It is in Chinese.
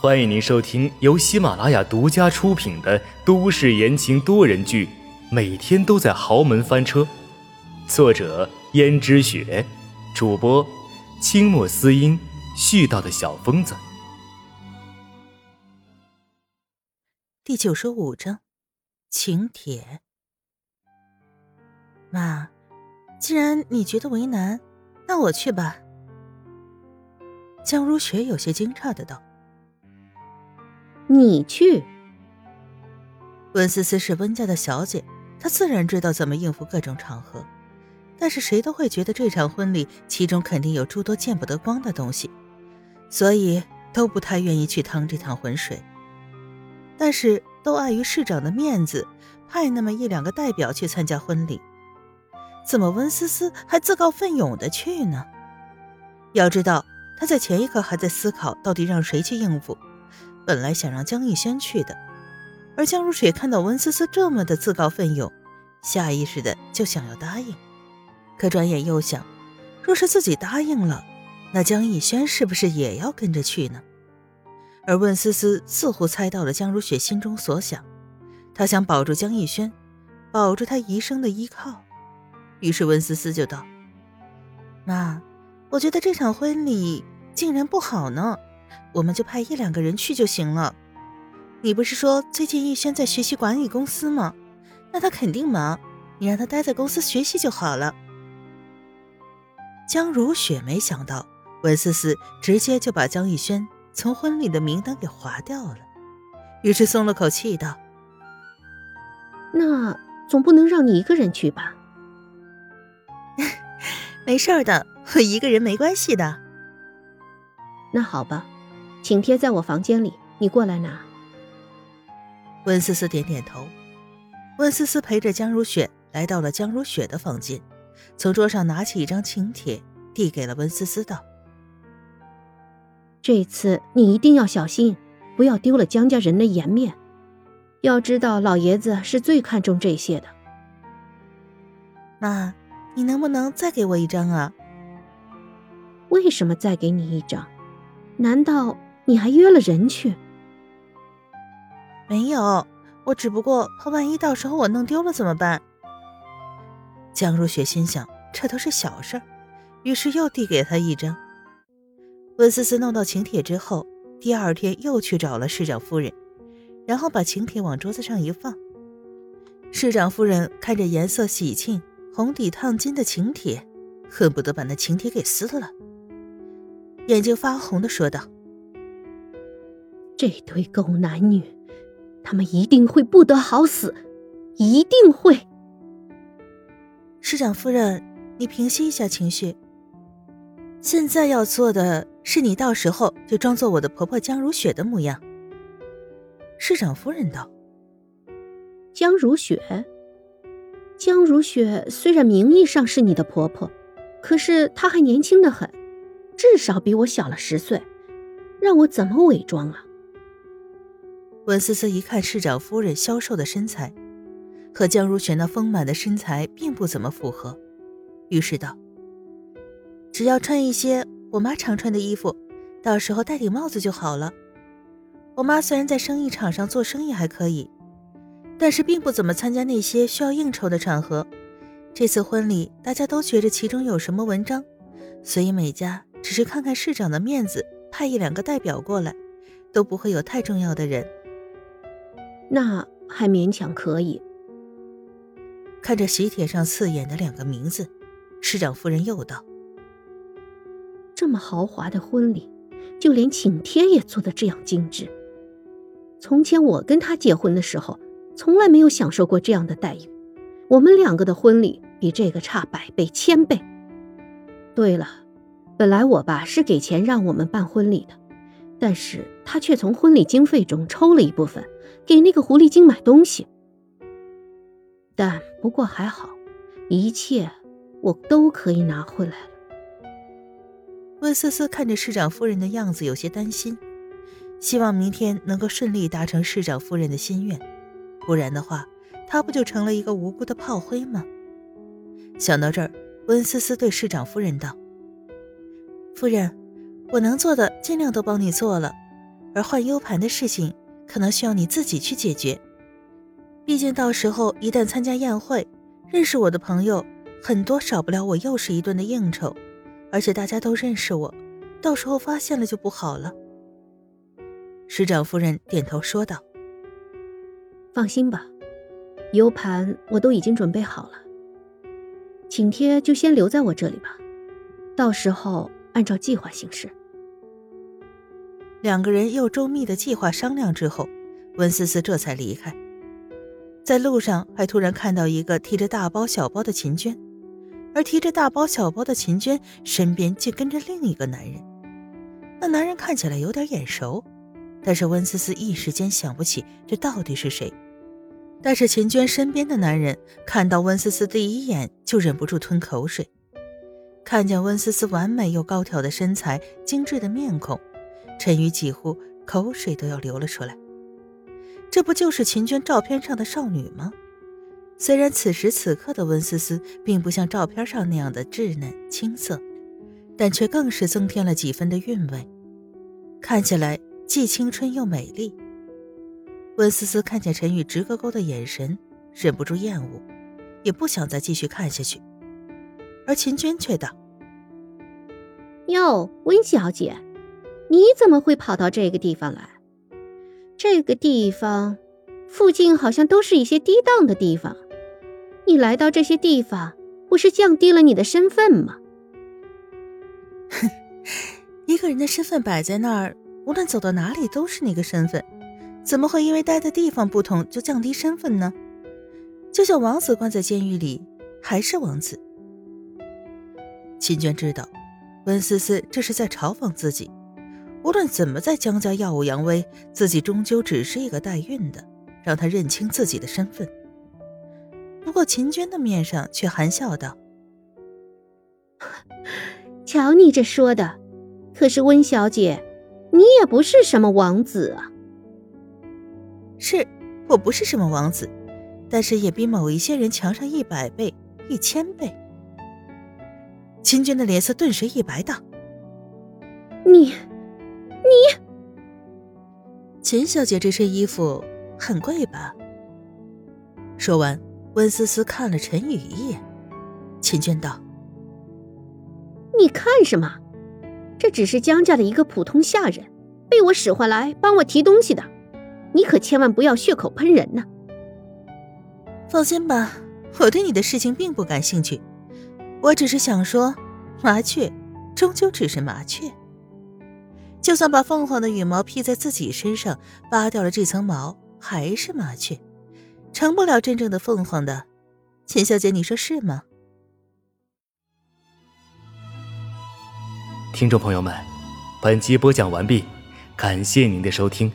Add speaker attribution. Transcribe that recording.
Speaker 1: 欢迎您收听由喜马拉雅独家出品的都市言情多人剧《每天都在豪门翻车》，作者：胭脂雪，主播：清墨思音，絮叨的小疯子。
Speaker 2: 第九十五章，请帖。妈，既然你觉得为难，那我去吧。江如雪有些惊诧的道。
Speaker 3: 你去。
Speaker 2: 温思思是温家的小姐，她自然知道怎么应付各种场合，但是谁都会觉得这场婚礼其中肯定有诸多见不得光的东西，所以都不太愿意去趟这趟浑水。但是都碍于市长的面子，派那么一两个代表去参加婚礼，怎么温思思还自告奋勇的去呢？要知道，她在前一刻还在思考到底让谁去应付。本来想让江逸轩去的，而江如水看到温思思这么的自告奋勇，下意识的就想要答应。可转眼又想，若是自己答应了，那江逸轩是不是也要跟着去呢？而温思思似乎猜到了江如雪心中所想，她想保住江逸轩，保住他一生的依靠。于是温思思就道：“妈，我觉得这场婚礼竟然不好呢。”我们就派一两个人去就行了。你不是说最近逸轩在学习管理公司吗？那他肯定忙，你让他待在公司学习就好了。江如雪没想到文思思直接就把江逸轩从婚礼的名单给划掉了，于是松了口气道：“
Speaker 3: 那总不能让你一个人去吧？”
Speaker 2: 没事的，我一个人没关系的。
Speaker 3: 那好吧。请贴在我房间里，你过来拿。
Speaker 2: 温思思点点头。温思思陪着江如雪来到了江如雪的房间，从桌上拿起一张请帖，递给了温思思，道：“
Speaker 3: 这次你一定要小心，不要丢了江家人的颜面。要知道，老爷子是最看重这些的。”
Speaker 2: 妈，你能不能再给我一张啊？
Speaker 3: 为什么再给你一张？难道？你还约了人去？
Speaker 2: 没有，我只不过怕万一到时候我弄丢了怎么办。江如雪心想，这都是小事儿，于是又递给他一张。温思思弄到请帖之后，第二天又去找了市长夫人，然后把请帖往桌子上一放。市长夫人看着颜色喜庆、红底烫金的请帖，恨不得把那请帖给撕了，眼睛发红的说道。
Speaker 3: 这对狗男女，他们一定会不得好死，一定会。
Speaker 2: 市长夫人，你平息一下情绪。现在要做的是，你到时候就装作我的婆婆江如雪的模样。市长夫人道：“
Speaker 3: 江如雪，江如雪虽然名义上是你的婆婆，可是她还年轻的很，至少比我小了十岁，让我怎么伪装啊？”
Speaker 2: 温思思一看市长夫人消瘦的身材，和江如雪那丰满的身材并不怎么符合，于是道：“只要穿一些我妈常穿的衣服，到时候戴顶帽子就好了。我妈虽然在生意场上做生意还可以，但是并不怎么参加那些需要应酬的场合。这次婚礼大家都觉着其中有什么文章，所以每家只是看看市长的面子，派一两个代表过来，都不会有太重要的人。”
Speaker 3: 那还勉强可以。
Speaker 2: 看着喜帖上刺眼的两个名字，市长夫人又道：“
Speaker 3: 这么豪华的婚礼，就连请帖也做得这样精致。从前我跟他结婚的时候，从来没有享受过这样的待遇。我们两个的婚礼比这个差百倍千倍。对了，本来我爸是给钱让我们办婚礼的。”但是他却从婚礼经费中抽了一部分，给那个狐狸精买东西。但不过还好，一切我都可以拿回来了。
Speaker 2: 温思思看着市长夫人的样子，有些担心，希望明天能够顺利达成市长夫人的心愿，不然的话，她不就成了一个无辜的炮灰吗？想到这儿，温思思对市长夫人道：“夫人。”我能做的尽量都帮你做了，而换 U 盘的事情可能需要你自己去解决。毕竟到时候一旦参加宴会，认识我的朋友很多，少不了我又是一顿的应酬，而且大家都认识我，到时候发现了就不好了。师长夫人点头说道：“
Speaker 3: 放心吧，U 盘我都已经准备好了，请帖就先留在我这里吧，到时候按照计划行事。”
Speaker 2: 两个人又周密的计划商量之后，温思思这才离开。在路上还突然看到一个提着大包小包的秦娟，而提着大包小包的秦娟身边竟跟着另一个男人。那男人看起来有点眼熟，但是温思思一时间想不起这到底是谁。但是秦娟身边的男人看到温思思第一眼就忍不住吞口水，看见温思思完美又高挑的身材、精致的面孔。陈宇几乎口水都要流了出来。这不就是秦娟照片上的少女吗？虽然此时此刻的温思思并不像照片上那样的稚嫩青涩，但却更是增添了几分的韵味，看起来既青春又美丽。温思思看见陈宇直勾勾的眼神，忍不住厌恶，也不想再继续看下去。而秦娟却道：“
Speaker 3: 哟，温小姐。”你怎么会跑到这个地方来？这个地方附近好像都是一些低档的地方，你来到这些地方，不是降低了你的身份吗？
Speaker 2: 哼，一个人的身份摆在那儿，无论走到哪里都是那个身份，怎么会因为待的地方不同就降低身份呢？就像王子关在监狱里，还是王子。秦娟知道，温思思这是在嘲讽自己。无论怎么在江家耀武扬威，自己终究只是一个代孕的，让他认清自己的身份。不过秦娟的面上却含笑道：“
Speaker 3: 瞧你这说的，可是温小姐，你也不是什么王子啊。”“
Speaker 2: 是我不是什么王子，但是也比某一些人强上一百倍、一千倍。”秦娟的脸色顿时一白，道：“
Speaker 3: 你。”你，
Speaker 2: 秦小姐这身衣服很贵吧？说完，温思思看了陈宇一眼。秦娟道：“
Speaker 3: 你看什么？这只是江家的一个普通下人，被我使唤来帮我提东西的。你可千万不要血口喷人呐！”
Speaker 2: 放心吧，我对你的事情并不感兴趣。我只是想说，麻雀终究只是麻雀。就算把凤凰的羽毛披在自己身上，扒掉了这层毛，还是麻雀，成不了真正的凤凰的。秦小姐，你说是吗？
Speaker 1: 听众朋友们，本集播讲完毕，感谢您的收听。